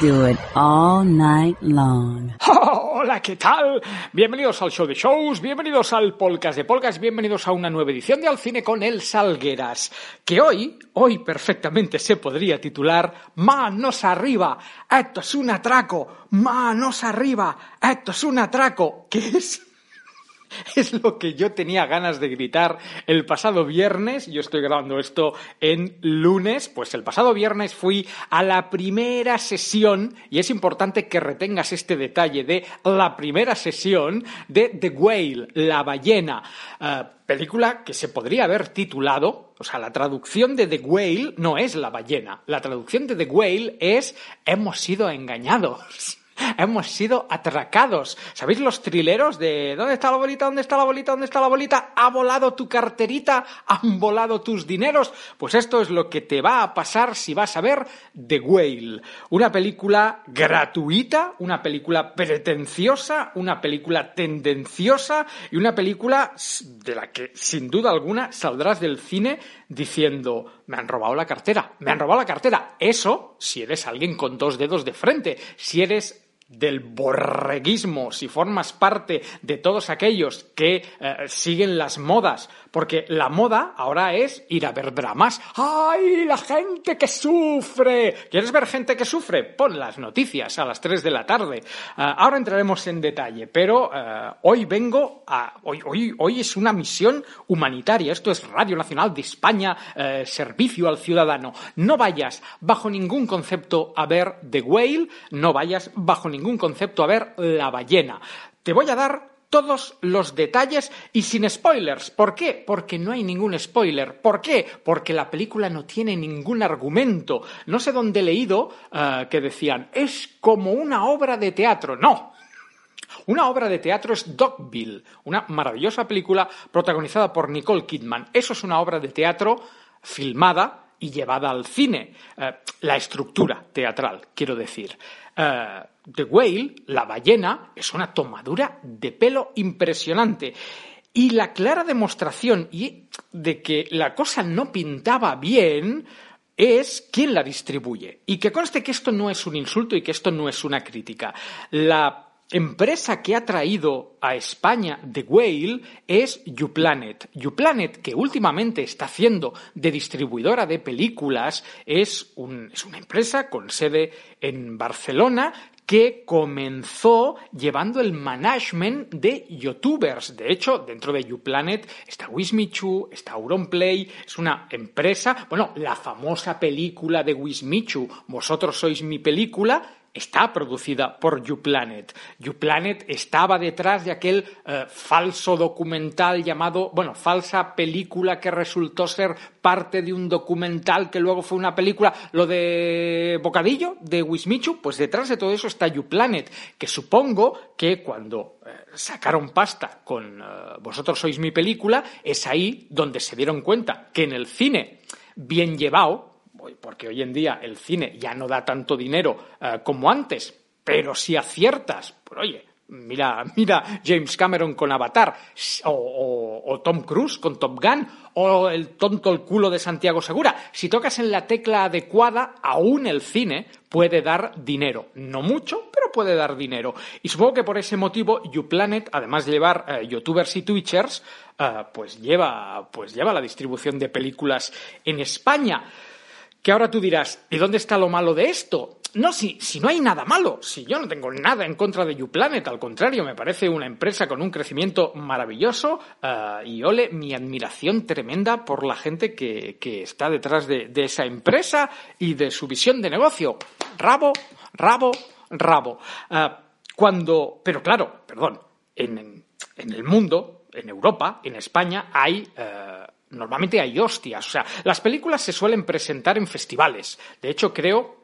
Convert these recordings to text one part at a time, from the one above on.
Do it all night long. Hola, ¿qué tal? Bienvenidos al show de shows, bienvenidos al podcast de podcast, bienvenidos a una nueva edición de Al Cine con el Salgueras, que hoy, hoy perfectamente se podría titular Manos arriba, esto es un atraco, manos arriba, esto es un atraco, que es es lo que yo tenía ganas de gritar el pasado viernes. Yo estoy grabando esto en lunes. Pues el pasado viernes fui a la primera sesión, y es importante que retengas este detalle de la primera sesión de The Whale, la ballena. Eh, película que se podría haber titulado, o sea, la traducción de The Whale no es la ballena. La traducción de The Whale es hemos sido engañados. Hemos sido atracados. ¿Sabéis los trileros de ¿dónde está la bolita? ¿Dónde está la bolita? ¿Dónde está la bolita? ¿Ha volado tu carterita? ¿Han volado tus dineros? Pues esto es lo que te va a pasar si vas a ver The Whale. Una película gratuita, una película pretenciosa, una película tendenciosa y una película de la que sin duda alguna saldrás del cine diciendo me han robado la cartera, me han robado la cartera. Eso si eres alguien con dos dedos de frente, si eres del borreguismo, si formas parte de todos aquellos que eh, siguen las modas, porque la moda ahora es ir a ver dramas. ¡Ay, la gente que sufre! ¿Quieres ver gente que sufre? Pon las noticias a las 3 de la tarde. Eh, ahora entraremos en detalle, pero eh, hoy vengo a... Hoy, hoy, hoy es una misión humanitaria. Esto es Radio Nacional de España, servicio al ciudadano. No vayas bajo ningún concepto a ver The Whale, no vayas bajo ningún concepto a ver la ballena. Te voy a dar todos los detalles y sin spoilers. ¿Por qué? Porque no hay ningún spoiler. ¿Por qué? Porque la película no tiene ningún argumento. No sé dónde he leído uh, que decían, es como una obra de teatro. No. Una obra de teatro es Dogville, una maravillosa película protagonizada por Nicole Kidman. Eso es una obra de teatro filmada y llevada al cine. Uh, la estructura teatral, quiero decir. Uh, The Whale, la ballena, es una tomadura de pelo impresionante. Y la clara demostración de que la cosa no pintaba bien es quién la distribuye. Y que conste que esto no es un insulto y que esto no es una crítica. La empresa que ha traído a España The Whale es YouPlanet. YouPlanet, que últimamente está haciendo de distribuidora de películas, es, un, es una empresa con sede en Barcelona que comenzó llevando el management de youtubers. De hecho, dentro de YouPlanet está Wismichu, está Auronplay, es una empresa, bueno, la famosa película de Wismichu, Vosotros sois mi película, está producida por YouPlanet. YouPlanet estaba detrás de aquel eh, falso documental llamado, bueno, falsa película que resultó ser parte de un documental que luego fue una película, lo de Bocadillo, de Wismichu, pues detrás de todo eso está YouPlanet, que supongo que cuando eh, sacaron pasta con eh, Vosotros sois mi película, es ahí donde se dieron cuenta que en el cine bien llevado, porque hoy en día el cine ya no da tanto dinero uh, como antes, pero si aciertas, pues oye, mira, mira James Cameron con Avatar, o, Tom Cruise con Top Gun, o el tonto el culo de Santiago Segura. Si tocas en la tecla adecuada, aún el cine puede dar dinero. No mucho, pero puede dar dinero. Y supongo que por ese motivo YouPlanet, además de llevar uh, youtubers y twitchers, uh, pues lleva, pues lleva la distribución de películas en España. Que ahora tú dirás, ¿y dónde está lo malo de esto? no, si, si no hay nada malo, si yo no tengo nada en contra de YouPlanet, al contrario, me parece una empresa con un crecimiento maravilloso eh, y ole, mi admiración tremenda por la gente que, que está detrás de, de, esa empresa y de su visión de negocio. Rabo, rabo, rabo. Eh, cuando, pero claro, perdón, en, en, el mundo, en Europa, en España, hay... Eh, normalmente hay hostias. O sea, las películas se suelen presentar en festivales. De hecho, creo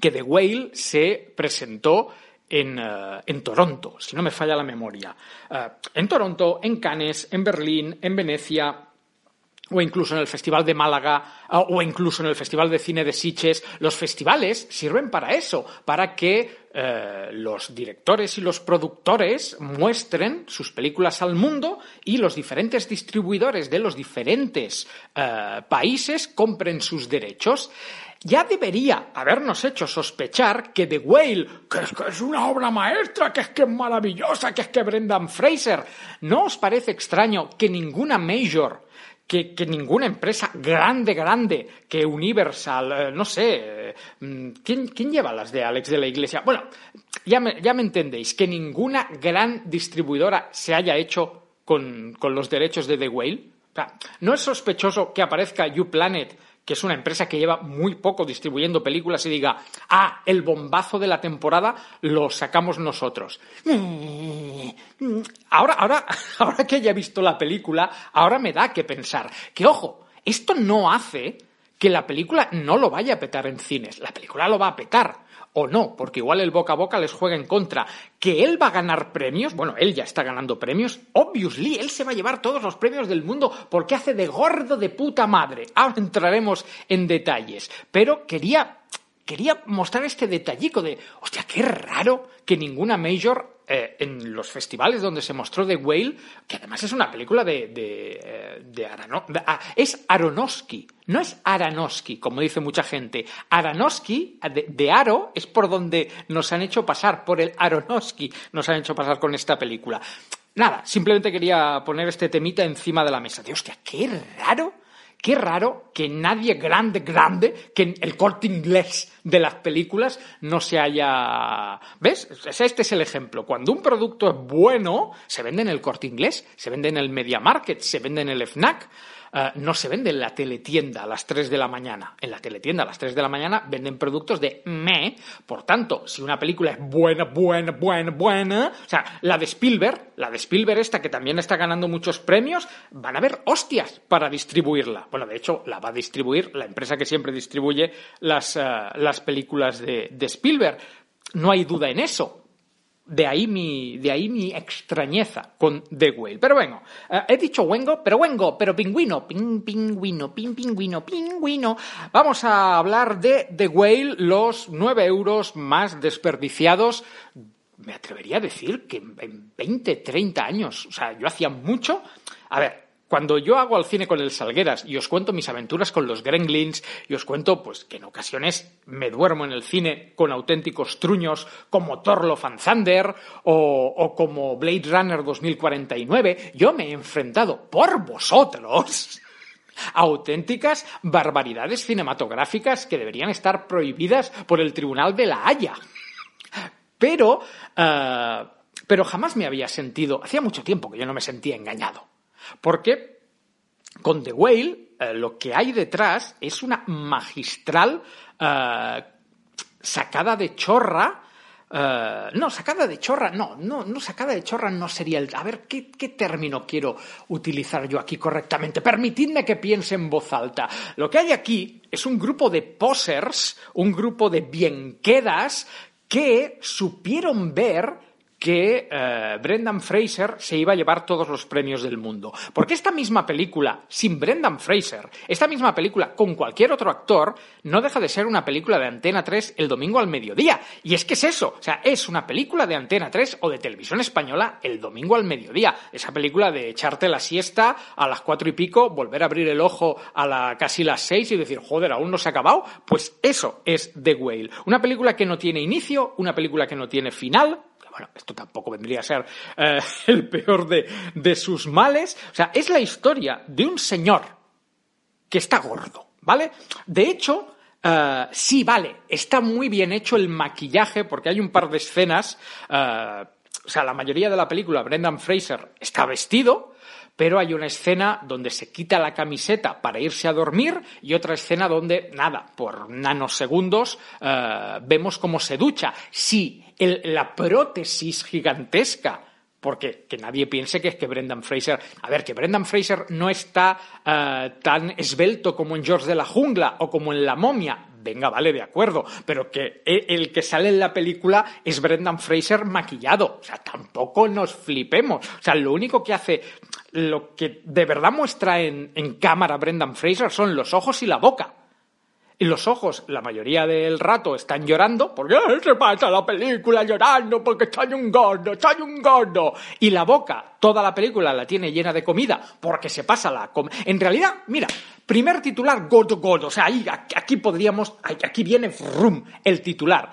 que The Whale se presentó en, uh, en, Toronto, si no me falla la memoria. Uh, en Toronto, en Cannes, en Berlín, en Venecia, o incluso en el Festival de Málaga, uh, o incluso en el Festival de Cine de Sitges. Los festivales sirven para eso, para que los directores y los productores muestren sus películas al mundo y los diferentes distribuidores de los diferentes países compren sus derechos ya debería habernos hecho sospechar que The Whale, que es, que es una obra maestra, que es que es maravillosa, que es que Brendan Fraser, ¿no os parece extraño que ninguna major que, que, ninguna empresa grande, grande, que Universal, eh, no sé, eh, ¿quién, ¿quién, lleva las de Alex de la Iglesia? Bueno, ya me, ya me entendéis, que ninguna gran distribuidora se haya hecho con, con los derechos de The Whale. O sea, ¿No es sospechoso que aparezca YouPlanet que es una empresa que lleva muy poco distribuyendo películas y diga, ah, el bombazo de la temporada lo sacamos nosotros. Ahora, ahora, ahora que haya visto la película, ahora me da que pensar que, ojo, esto no hace que la película no lo vaya a petar en cines. La película lo va a petar o no, porque igual el boca a boca les juega en contra. Que él va a ganar premios, bueno, él ya está ganando premios, obviously, él se va a llevar todos los premios del mundo porque hace de gordo de puta madre. Ahora entraremos en detalles, pero quería quería mostrar este detallico de, hostia, qué raro que ninguna major eh, en los festivales donde se mostró The Whale, que además es una película de, de, eh, de, ah, es Aronofsky, no es Aronofsky, como dice mucha gente. Aronofsky, de, de, Aro, es por donde nos han hecho pasar, por el Aronofsky nos han hecho pasar con esta película. Nada, simplemente quería poner este temita encima de la mesa. De, hostia, qué raro Qué raro que nadie grande, grande, que el corte inglés de las películas no se haya... ¿Ves? Este es el ejemplo. Cuando un producto es bueno, se vende en el corte inglés, se vende en el Media Market, se vende en el FNAC. Uh, no se vende en la teletienda a las 3 de la mañana. En la teletienda a las 3 de la mañana venden productos de me. Por tanto, si una película es buena, buena, buena, buena, o sea, la de Spielberg, la de Spielberg esta que también está ganando muchos premios, van a haber hostias para distribuirla. Bueno, de hecho, la va a distribuir la empresa que siempre distribuye las, uh, las películas de, de Spielberg. No hay duda en eso. De ahí mi, de ahí mi extrañeza con The Whale. Pero bueno, eh, he dicho Wengo, pero Wengo, pero pingüino, ping, pingüino, ping, pingüino, pingüino. Vamos a hablar de The Whale, los nueve euros más desperdiciados me atrevería a decir que en 20, 30 años. O sea, yo hacía mucho. A ver, cuando yo hago al cine con el Salgueras y os cuento mis aventuras con los Gremlins y os cuento pues que en ocasiones me duermo en el cine con auténticos truños como Thor Fan Thunder o, como Blade Runner 2049, yo me he enfrentado por vosotros a auténticas barbaridades cinematográficas que deberían estar prohibidas por el Tribunal de la Haya. Pero, uh, pero jamás me había sentido, hacía mucho tiempo que yo no me sentía engañado. Porque con The Whale eh, lo que hay detrás es una magistral eh, sacada de chorra. Eh, no, sacada de chorra, no, no, no, sacada de chorra no sería el. A ver, ¿qué, ¿qué, término quiero utilizar yo aquí correctamente? Permitidme que piense en voz alta. Lo que hay aquí es un grupo de posers, un grupo de bienquedas que supieron ver que eh, Brendan Fraser se iba a llevar todos los premios del mundo. Porque esta misma película, sin Brendan Fraser, esta misma película con cualquier otro actor, no deja de ser una película de Antena 3 el domingo al mediodía. Y es que es eso, o sea, es una película de Antena 3 o de televisión española el domingo al mediodía. Esa película de echarte la siesta a las cuatro y pico, volver a abrir el ojo a la, casi las seis y decir, joder, aún no se ha acabado. Pues eso es The Whale. Una película que no tiene inicio, una película que no tiene final, bueno, esto tampoco vendría a ser eh, el peor de, de sus males. O sea, es la historia de un señor que está gordo, ¿vale? De hecho, eh, sí, vale, está muy bien hecho el maquillaje porque hay un par de escenas, eh, o sea, la mayoría de la película, Brendan Fraser está vestido, pero hay una escena donde se quita la camiseta para irse a dormir y otra escena donde, nada, por nanosegundos eh, vemos cómo se ducha. Sí, la prótesis gigantesca porque que nadie piense que es que Brendan Fraser. A ver, que Brendan Fraser no está eh, tan esbelto como en George de la Jungla o como en La Momia. Venga, vale, de acuerdo. Pero que e- el que sale en la película es Brendan Fraser maquillado. O sea, tampoco nos flipemos. O sea, lo único que hace. Lo que de verdad muestra en, en cámara Brendan Fraser son los ojos y la boca. Y los ojos, la mayoría del rato, están llorando, porque "Eh, se pasa la película llorando porque estoy un gordo, estoy un gordo. Y la boca, toda la película la tiene llena de comida, porque se pasa la com- En realidad, mira, primer titular, gordo, gordo. O sea, ahí, aquí, podríamos, aquí viene rum, el titular.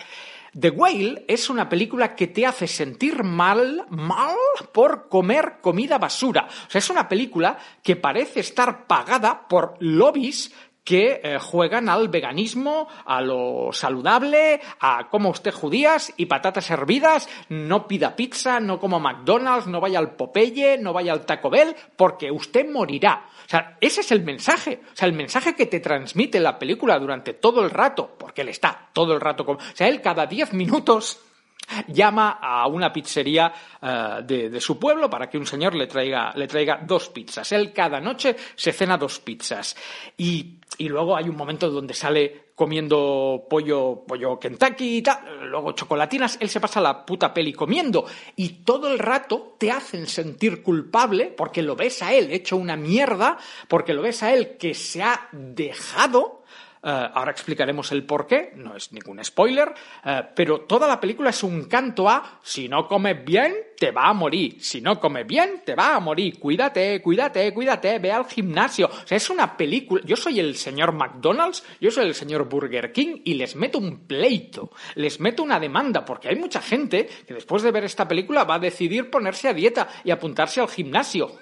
The Whale es una película que te hace sentir mal, mal por comer comida basura. O sea, es una película que parece estar pagada por lobbies que eh, juegan al veganismo, a lo saludable, a coma usted judías y patatas hervidas, no pida pizza, no coma McDonald's, no vaya al Popeye, no vaya al Taco Bell, porque usted morirá. O sea, ese es el mensaje. O sea, el mensaje que te transmite la película durante todo el rato, porque él está todo el rato con... O sea, él cada 10 minutos llama a una pizzería eh, de, de su pueblo para que un señor le traiga, le traiga dos pizzas. Él cada noche se cena dos pizzas. Y, y luego hay un momento donde sale comiendo pollo, pollo Kentucky y tal, luego chocolatinas, él se pasa la puta peli comiendo y todo el rato te hacen sentir culpable porque lo ves a él hecho una mierda, porque lo ves a él que se ha dejado eh, ahora explicaremos el por qué, no es ningún spoiler, eh, pero toda la película es un canto a si no comes bien, te va a morir, si no comes bien, te va a morir, cuídate, cuídate, cuídate, ve al gimnasio. O sea, es una película, yo soy el señor McDonald's, yo soy el señor Burger King y les meto un pleito, les meto una demanda, porque hay mucha gente que después de ver esta película va a decidir ponerse a dieta y apuntarse al gimnasio.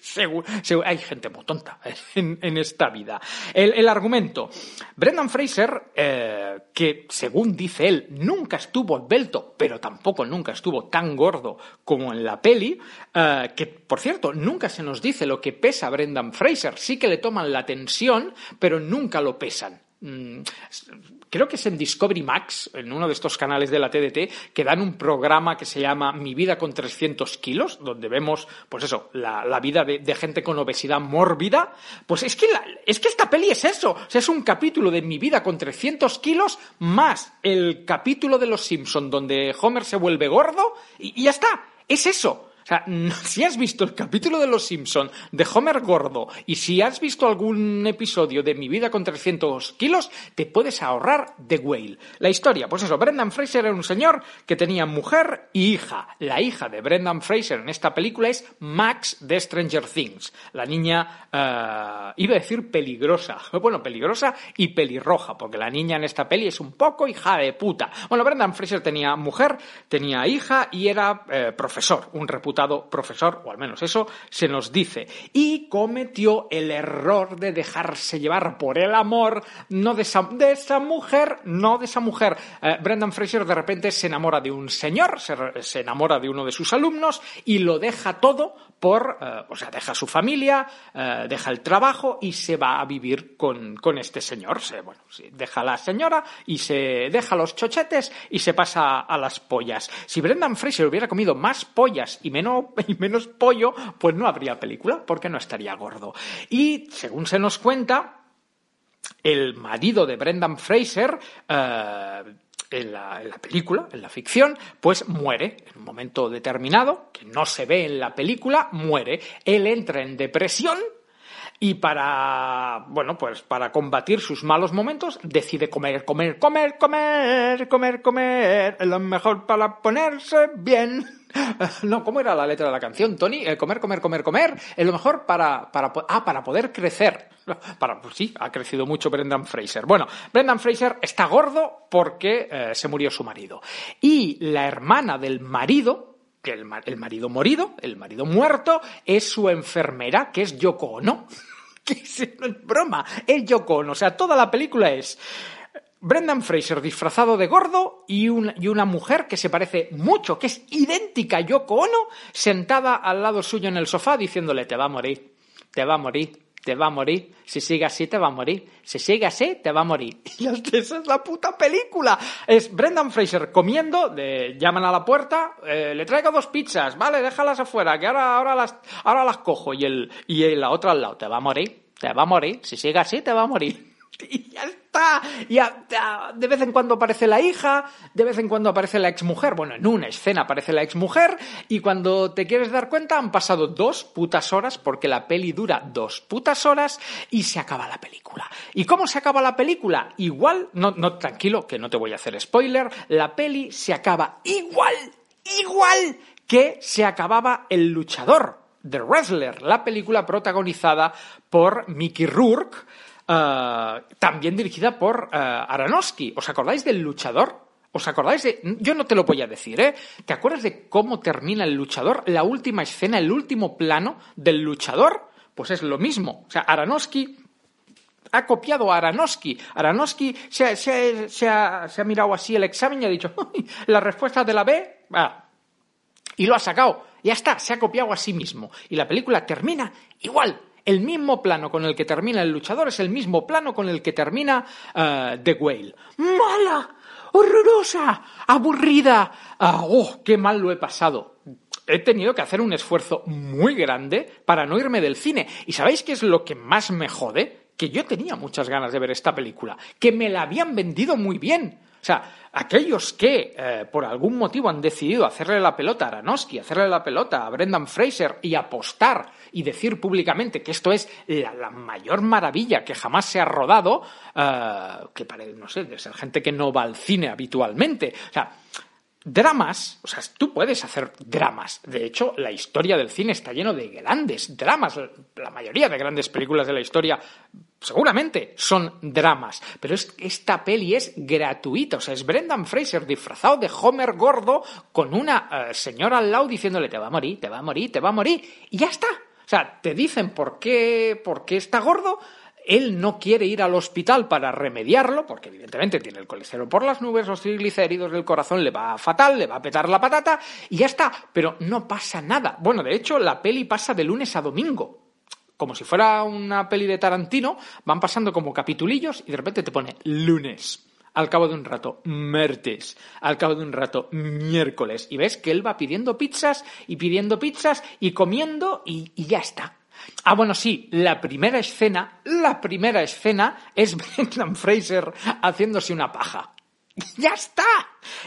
Seguro, seguro- hay gente muy tonta en, en esta vida. El, el argumento. Brendan Fraser, eh, que según dice él, nunca estuvo esbelto, pero tampoco nunca estuvo tan gordo como en la peli, eh, que por cierto, nunca se nos dice lo que pesa Brendan Fraser. Sí que le toman la tensión, pero nunca lo pesan. Mm, Creo que es en Discovery Max, en uno de estos canales de la TDT, que dan un programa que se llama Mi vida con 300 kilos, donde vemos, pues eso, la, vida de, de gente con obesidad mórbida. Pues es que, la- es que esta peli es eso. O sea, es un capítulo de Mi vida con 300 kilos más el capítulo de Los Simpson donde Homer se vuelve gordo y, y ya está. Es eso. O sea, si has visto el capítulo de Los Simpson de Homer Gordo y si has visto algún episodio de Mi vida con 300 kilos, te puedes ahorrar The Whale. La historia, pues eso, Brendan Fraser era un señor que tenía mujer y hija. La hija de Brendan Fraser en esta película es Max de Stranger Things. La niña, eh, iba a decir peligrosa. Bueno, peligrosa y pelirroja, porque la niña en esta peli es un poco hija de puta. Bueno, Brendan Fraser tenía mujer, tenía hija y era eh, profesor, un reputado profesor, o al menos eso se nos dice. Y cometió el error de dejarse llevar por el amor, no de esa, mujer, no de esa mujer. Eh, Brendan Fraser de repente se enamora de un señor, se, enamora de uno de sus alumnos y lo deja todo por, eh, o sea, deja su familia, eh, deja el trabajo y se va a vivir con, con este señor. Se, bueno, deja la señora y se deja los chochetes y se pasa a las pollas. Si Brendan Fraser hubiera comido más pollas y menos, y menos pollo, pues no habría película, porque no estaría gordo. Y según se nos cuenta, el marido de Brendan Fraser, eh, en la película, en la ficción, pues muere en un momento determinado, que no se ve en la película, muere. Él entra en depresión y para, bueno, pues para combatir sus malos momentos, decide comer, comer, comer, comer, comer, comer, lo mejor para ponerse bien. No, ¿cómo era la letra de la canción, Tony? Eh, comer, comer, comer, comer, es lo mejor para, para, ah, para poder crecer. Para, pues sí, ha crecido mucho Brendan Fraser. Bueno, Brendan Fraser está gordo porque eh, se murió su marido. Y la hermana del marido, que el marido morido, el marido muerto, es su enfermera, que es Yoko Ono. que no es broma, es Yoko Ono. O sea, toda la película es Brendan Fraser disfrazado de gordo y una, y una mujer que se parece mucho, que es idéntica a Yoko Ono, sentada al lado suyo en el sofá diciéndole, te va a morir, te va a morir, te va a morir, si sigue así te va a morir, si sigue así te va a morir. Y esa es la puta película. Es Brendan Fraser comiendo, de- llaman a la puerta, eh, le traigo dos pizzas, vale, déjalas afuera, que ahora, ahora, las, ahora las cojo. Y, el, y la otra al lado, te va a morir, te va a morir, si sigue así te va a morir. Y de vez en cuando aparece la hija, de vez en cuando aparece la exmujer. Bueno, en una escena aparece la exmujer y cuando te quieres dar cuenta han pasado dos putas horas porque la peli dura dos putas horas y se acaba la película. ¿Y cómo se acaba la película? Igual, no, no, tranquilo, que no te voy a hacer spoiler, la peli se acaba igual, igual que se acababa El luchador. The Wrestler, la película protagonizada por Mickey Rourke, eh, también dirigida por Aronofsky. ¿Os acordáis del luchador? ¿Os acordáis de.? Yo no te lo voy a decir, ¿eh? ¿Te acuerdas de cómo termina el luchador? La última escena, el último plano del luchador. Pues es lo mismo. O sea, Aronofsky ha copiado a Aronofsky. Aronofsky se ha, se mirado así el examen y ha dicho, "Uy, la respuesta de la B, ah, y lo ha sacado. Ya está, se ha copiado a sí mismo. Y la película termina igual. El mismo plano con el que termina el luchador es el mismo plano con el que termina eh, The Whale. ¡Mala! ¡Horrorosa! ¡Aburrida! Ah, ¡Oh, qué mal lo he pasado! He tenido que hacer un esfuerzo muy grande para no irme del cine. ¿Y sabéis qué es lo que más me jode? Que yo tenía muchas ganas de ver esta película. Que me la habían vendido muy bien. O sea, aquellos que eh, por algún motivo han decidido hacerle la pelota a Aronofsky, hacerle la pelota a Brendan Fraser y apostar y decir públicamente que esto es la, la mayor maravilla que jamás se ha rodado, eh, que parece, no sé, de ser gente que no va al cine habitualmente. O sea, dramas, o sea, tú puedes hacer dramas. De hecho, la historia del cine está lleno de grandes dramas. La mayoría de grandes películas de la historia seguramente son dramas. Pero es, esta peli es gratuita. O sea, es Brendan Fraser disfrazado de Homer gordo con una eh, señora al lado diciéndole te va a morir, te va a morir, te va a morir. Y ya está. O sea, te dicen por qué, por qué está gordo, él no quiere ir al hospital para remediarlo, porque evidentemente tiene el colesterol por las nubes, los triglicéridos del corazón le va fatal, le va a petar la patata y ya está. Pero no pasa nada. Bueno, de hecho, la peli pasa de lunes a domingo. Como si fuera una peli de Tarantino, van pasando como capitulillos y de repente te pone lunes. Al cabo de un rato, martes. Al cabo de un rato, miércoles. Y ves que él va pidiendo pizzas y pidiendo pizzas y comiendo y, y ya está. Ah, bueno, sí, la primera escena, la primera escena es Brendan Fraser haciéndose una paja. Ya está.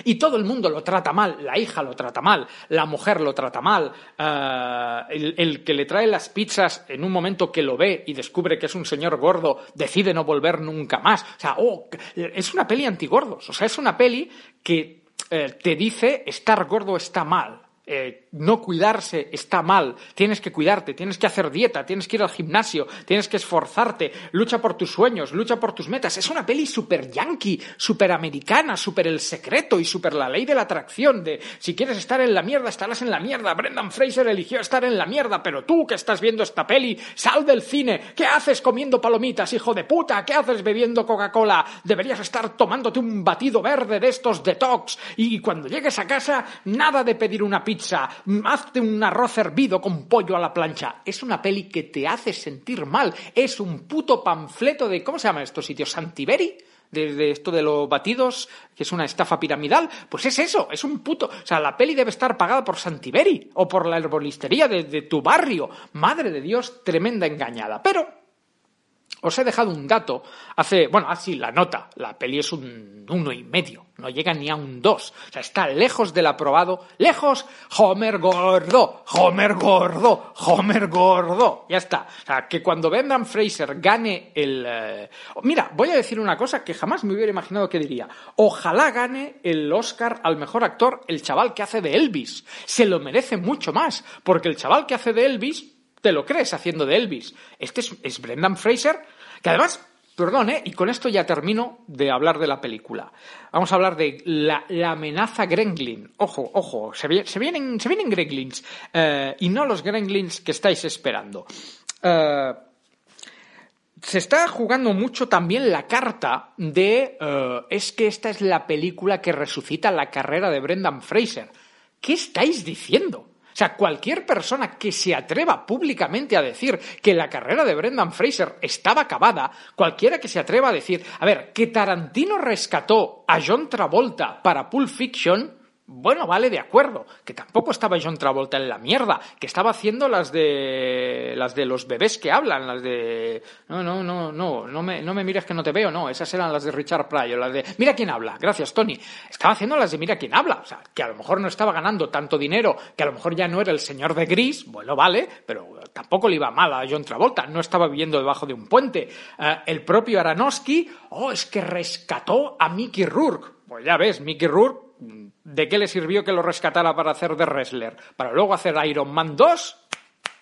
Y todo el mundo lo trata mal. La hija lo trata mal. La mujer lo trata mal. eh, el, que le trae las pizzas en un momento que lo ve y descubre que es un señor gordo, decide no volver nunca más. O sea, oh, es una peli antigordos. O sea, es una peli que eh, te dice estar gordo está mal. Eh, no cuidarse está mal, tienes que cuidarte, tienes que hacer dieta, tienes que ir al gimnasio, tienes que esforzarte, lucha por tus sueños, lucha por tus metas. Es una peli súper yankee, súper americana, súper el secreto y súper la ley de la atracción de si quieres estar en la mierda, estarás en la mierda. Brendan Fraser eligió estar en la mierda, pero tú que estás viendo esta peli, sal del cine. ¿Qué haces comiendo palomitas, hijo de puta? ¿Qué haces bebiendo Coca-Cola? Deberías estar tomándote un batido verde de estos detox y cuando llegues a casa, nada de pedir una pizza pizza, hazte un arroz hervido con pollo a la plancha. Es una peli que te hace sentir mal. Es un puto panfleto de, ¿cómo se llama estos sitios? ¿Santiberi? De, esto de los batidos, que es una estafa piramidal, pues es eso, es un puto. O sea, la peli debe estar pagada por Santiberi o por la herbolistería de, de tu barrio. Madre de Dios, tremenda engañada. Pero os he dejado un dato. Hace, bueno, así la nota, la peli es un uno y medio, no llega ni a un dos, o sea, está lejos del aprobado, lejos, Homer gordo, Homer gordo, Homer gordo, ya está. O sea, que cuando Brendan Fraser gane el... Eh... Mira, voy a decir una cosa que jamás me hubiera imaginado que diría, ojalá gane el Oscar al mejor actor el chaval que hace de Elvis, se lo merece mucho más, porque el chaval que hace de Elvis te lo crees haciendo de Elvis. Este es, Brendan Fraser, que además, perdón, ¿eh? y con esto ya termino de hablar de la película. Vamos a hablar de la, amenaza Gremlin. Ojo, ojo, se, se, vienen, se vienen Gremlins, eh, y no los Gremlins que estáis esperando. Eh, se está jugando mucho también la carta de eh, es que esta es la película que resucita la carrera de Brendan Fraser. ¿Qué estáis diciendo? O sea, cualquier persona que se atreva públicamente a decir que la carrera de Brendan Fraser estaba acabada, cualquiera que se atreva a decir, a ver, que Tarantino rescató a John Travolta para Pulp Fiction, bueno, vale, de acuerdo, que tampoco estaba John Travolta en la mierda, que estaba haciendo las de las de los bebés que hablan, las de no, no, no, no, no me, no me mires que no te veo, no, esas eran las de Richard Pryor, las de Mira quién habla, gracias Tony. Estaba haciendo las de Mira quién habla, o sea, que a lo mejor no estaba ganando tanto dinero, que a lo mejor ya no era el señor de gris, bueno, vale, pero tampoco le iba mal a John Travolta, no estaba viviendo debajo de un puente. Eh, el propio Aronofsky, oh, es que rescató a Mickey Rourke. Pues ya ves, Mickey Rourke ¿de qué le sirvió que lo rescatara para hacer de wrestler? Para luego hacer Iron Man 2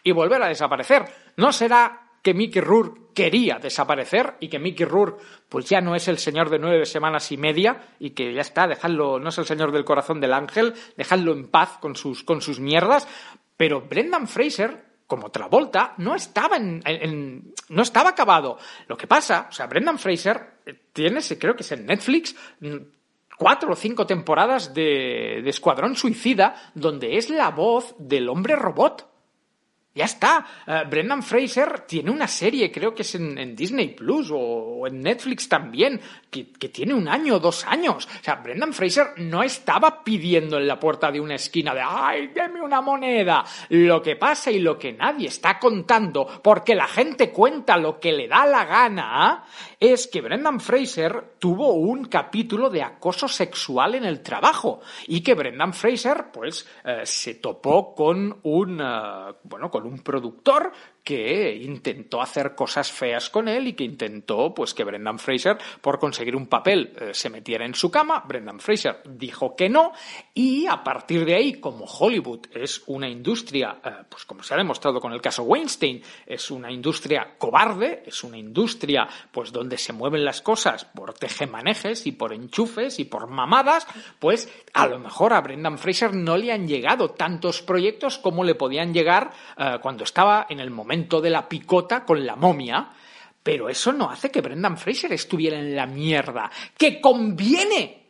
y volver a desaparecer. ¿No será que Mickey Rourke quería desaparecer y que Mickey Rourke pues ya no es el señor de nueve semanas y media y que ya está, dejadlo, no es el señor del corazón del ángel, dejadlo en paz con sus, con sus mierdas? Pero Brendan Fraser como Travolta, no estaba en, no estaba acabado. Lo que pasa, o sea, Brendan Fraser eh, tiene, creo que es en Netflix, cuatro o cinco temporadas de, de Escuadrón Suicida, donde es la voz del hombre robot. Ya está. Eh, Brendan Fraser tiene una serie, creo que es en, Disney Plus o, en Netflix también, que, tiene un año o dos años. O sea, Brendan Fraser no estaba pidiendo en la puerta de una esquina de ¡ay, deme una moneda! Lo que pasa y lo que nadie está contando, porque la gente cuenta lo que le da la gana, es que Brendan Fraser tuvo un capítulo de acoso sexual en el trabajo y que Brendan Fraser, pues, eh, se topó con un, eh, bueno, con un productor que intentó hacer cosas feas con él y que intentó pues que Brendan Fraser por conseguir un papel eh, se metiera en su cama. Brendan Fraser dijo que no y a partir de ahí como Hollywood es una industria eh, pues como se ha demostrado con el caso Weinstein es una industria cobarde, es una industria pues donde se mueven las cosas por tejemanejes y por enchufes y por mamadas, pues a lo mejor a Brendan Fraser no le han llegado tantos proyectos como le podían llegar eh, cuando estaba en el momento de la picota con la momia, pero eso no hace que Brendan Fraser estuviera en la mierda. ¡Que conviene!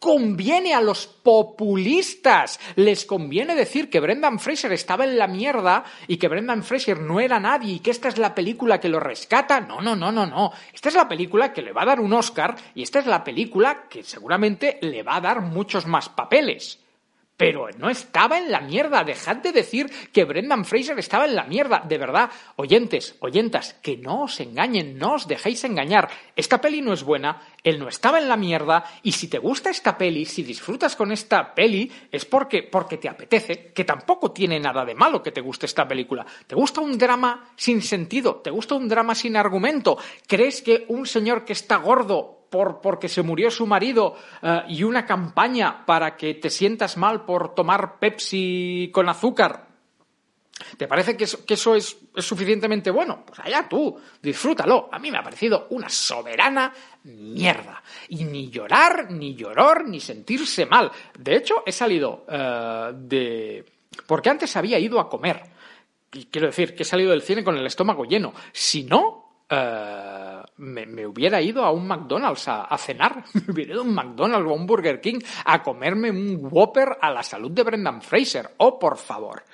Conviene a los populistas. Les conviene decir que Brendan Fraser estaba en la mierda y que Brendan Fraser no era nadie y que esta es la película que lo rescata. No, no, no, no, no. Esta es la película que le va a dar un Oscar y esta es la película que seguramente le va a dar muchos más papeles. Pero no estaba en la mierda. Dejad de decir que Brendan Fraser estaba en la mierda. De verdad, oyentes, oyentas, que no os engañen, no os dejéis engañar. Esta peli no es buena, él no estaba en la mierda, y si te gusta esta peli, si disfrutas con esta peli, es porque, porque te apetece, que tampoco tiene nada de malo que te guste esta película. ¿Te gusta un drama sin sentido? ¿Te gusta un drama sin argumento? ¿Crees que un señor que está gordo por, porque se murió su marido eh, y una campaña para que te sientas mal por tomar Pepsi con azúcar. ¿Te parece que eso, es, suficientemente bueno? Pues allá tú, disfrútalo. A mí me ha parecido una soberana mierda. Y ni llorar, ni llorar, ni sentirse mal. De hecho, he salido eh, de... Porque antes había ido a comer. Quiero decir que he salido del cine con el estómago lleno. Si no, eh, me, hubiera ido a un McDonald's a, cenar, me hubiera ido a un McDonald's o a un Burger King a comerme un Whopper a la salud de Brendan Fraser. Oh, por favor.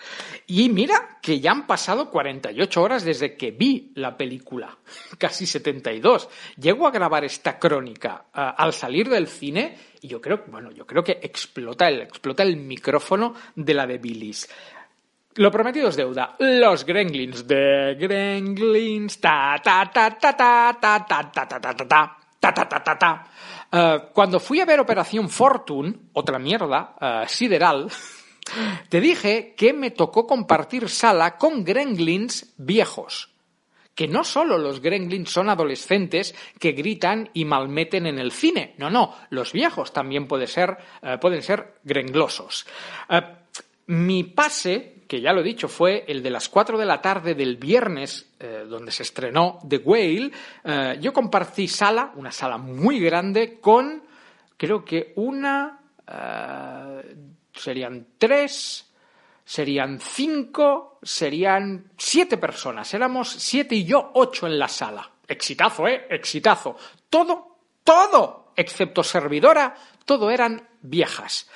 Y mira que ya han pasado 48 horas desde que vi la película, casi 72. Llego a grabar esta crónica eh, al salir del cine y yo creo, bueno, yo creo que explota el, explota el micrófono de la de Billis. Lo prometido es deuda. Los Gremlins de Gremlins. Ta ta ta ta ta ta ta ta ta ta ta ta ta ta ta ta cuando fui a ver Operación Fortune, otra mierda, sideral, te dije que me tocó compartir sala con Gremlins viejos. Que no solo los Gremlins son adolescentes que gritan y malmeten en el cine. No, no, los viejos también puede ser, pueden ser grenglosos. mi pase que ya lo he dicho, fue el de las 4 de la tarde del viernes, eh, donde se estrenó The Whale, eh, yo compartí sala, una sala muy grande, con creo que una, eh, serían tres, serían cinco, serían siete personas. Éramos siete y yo ocho en la sala. exitazo, ¿eh? Exitazo. Todo, todo, excepto servidora, todo eran viejas.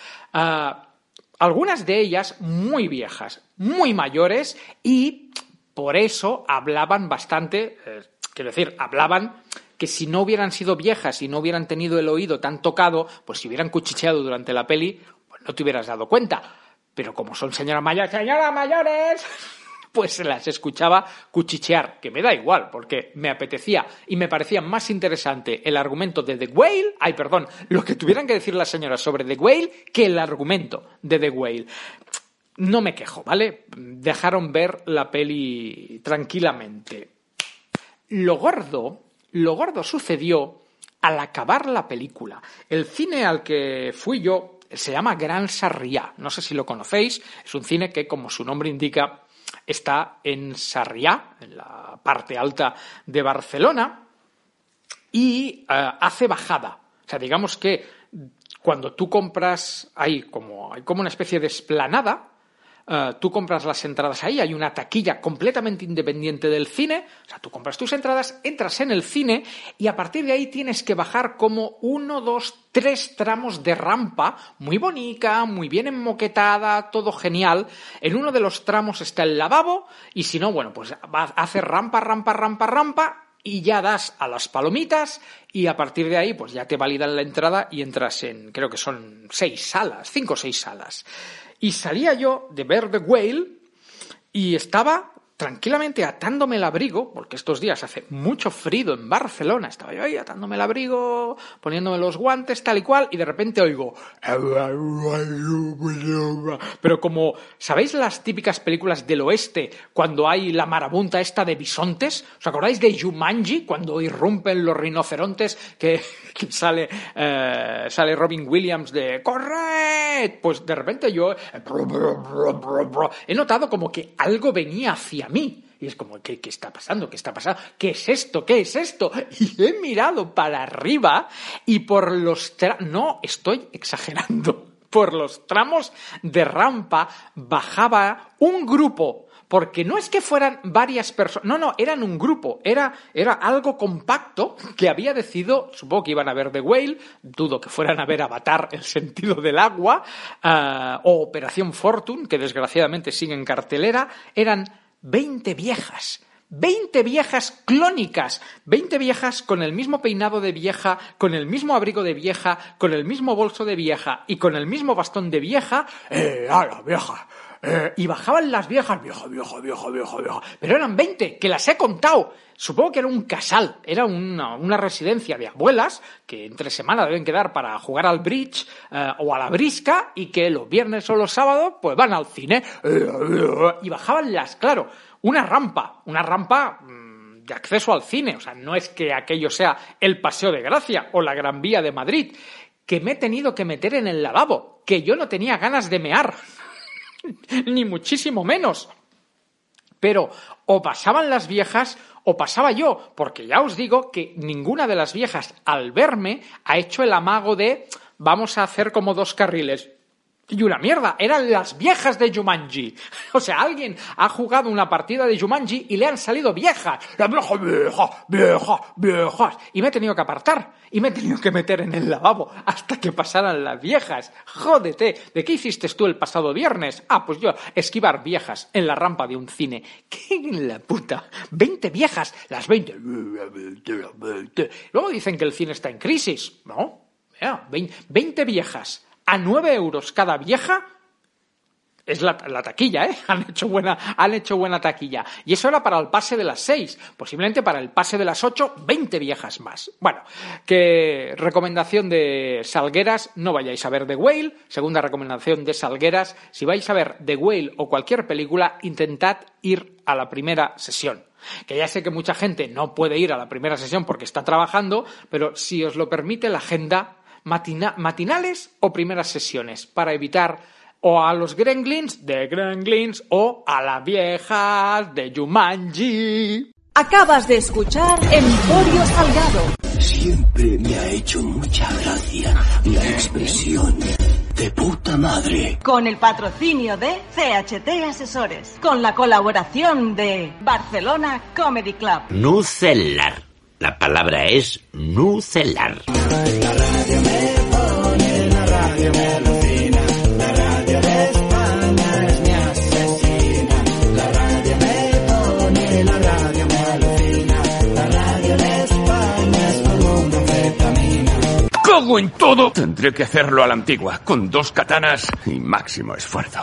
Algunas de ellas muy viejas, muy mayores y por eso hablaban bastante, eh, quiero decir, hablaban que si no hubieran sido viejas y no hubieran tenido el oído tan tocado, pues si hubieran cuchicheado durante la peli, pues no te hubieras dado cuenta. Pero como son señoras mayores, señoras mayores, pues las escuchaba cuchichear, que me da igual, porque me apetecía y me parecía más interesante el argumento de The Whale, ay, perdón, lo que tuvieran que decir las señoras sobre The Whale que el argumento de The Whale. No me quejo, ¿vale? Dejaron ver la peli tranquilamente. Lo gordo, lo gordo sucedió al acabar la película. El cine al que fui yo se llama Gran Sarriá. No sé si lo conocéis. Es un cine que, como su nombre indica, está en Sarriá, en la parte alta de Barcelona, y eh, hace bajada. O sea, digamos que cuando tú compras, hay como, hay como una especie de esplanada eh, tú compras las entradas ahí, hay una taquilla completamente independiente del cine, o sea, tú compras tus entradas, entras en el cine y a partir de ahí tienes que bajar como uno, dos, tres tramos de rampa, muy bonita, muy bien enmoquetada, todo genial. En uno de los tramos está el lavabo y si no, bueno, pues hace rampa, rampa, rampa, rampa y ya das a las palomitas y a partir de ahí pues ya te validan la entrada y entras en, creo que son seis salas, cinco o seis salas. Y salía yo de ver The Whale y estaba tranquilamente atándome el abrigo, porque estos días hace mucho frío en Barcelona, estaba yo ahí atándome el abrigo, poniéndome los guantes, tal y cual, y de repente oigo... Pero como, ¿sabéis las típicas películas del oeste, cuando hay la marabunta esta de bisontes? ¿Os acordáis de Jumanji, cuando irrumpen los rinocerontes, que, sale, eh, sale Robin Williams de ¡Corred! Pues de repente yo he notado como que algo venía hacia mí. Y es como, ¿qué, ¿qué, está pasando? ¿Qué está pasando? ¿Qué es esto? ¿Qué es esto? Y he mirado para arriba y por los... no, estoy exagerando. Por los tramos de rampa bajaba un grupo porque no es que fueran varias personas, no, no, eran un grupo, era, era algo compacto que había decidido, supongo que iban a ver The Whale, dudo que fueran a ver Avatar, el sentido del agua, uh, o Operación Fortune, que desgraciadamente sigue en cartelera, eran 20 viejas. 20 viejas clónicas, 20 viejas con el mismo peinado de vieja, con el mismo abrigo de vieja, con el mismo bolso de vieja y con el mismo bastón de vieja. ¡Eh, a la vieja! Eh, y bajaban las viejas, vieja, vieja, vieja, vieja, vieja. Pero eran 20, que las he contado. Supongo que era un casal, era una, una residencia de abuelas que entre semana deben quedar para jugar al bridge eh, o a la brisca y que los viernes o los sábados pues van al cine. y bajaban las, claro, una rampa, una rampa mm, de acceso al cine. O sea, no es que aquello sea el Paseo de Gracia o la Gran Vía de Madrid, que me he tenido que meter en el lavabo, que yo no tenía ganas de mear. ni muchísimo menos. Pero o pasaban las viejas o pasaba yo, porque ya os digo que ninguna de las viejas al verme ha hecho el amago de vamos a hacer como dos carriles. Y una mierda, eran las viejas de Jumanji. O sea, alguien ha jugado una partida de Jumanji y le han salido viejas. La vieja, vieja, vieja, viejas. Y me he tenido que apartar. Y me he tenido que meter en el lavabo hasta que pasaran las viejas. Jódete, ¿de qué hiciste tú el pasado viernes? Ah, pues yo, esquivar viejas en la rampa de un cine. ¿Qué en la puta? ¿Veinte viejas? Las veinte. Luego dicen que el cine está en crisis. ¿No? Veinte viejas a 9 euros cada vieja, es la, taquilla, ¿eh? Han hecho, buena, han hecho buena taquilla. Y eso era para el pase de las 6. Posiblemente para el pase de las 8, 20 viejas más. Bueno, que recomendación de Salgueras, no vayáis a ver The Whale. Segunda recomendación de Salgueras, si vais a ver The Whale o cualquier película, intentad ir a la primera sesión. Que ya sé que mucha gente no puede ir a la primera sesión porque está trabajando, pero si os lo permite la agenda, matinales o primeras sesiones para evitar o a los gremlins de gremlins o a las viejas de Jumanji. Acabas de escuchar Emporio Salgado. Siempre me ha hecho mucha gracia la expresión de puta madre. Con el patrocinio de CHT Asesores. Con la colaboración de Barcelona Comedy Club. Nucelar la palabra es nucelar. Cago en todo. Tendré que hacerlo a la antigua, con dos katanas y máximo esfuerzo.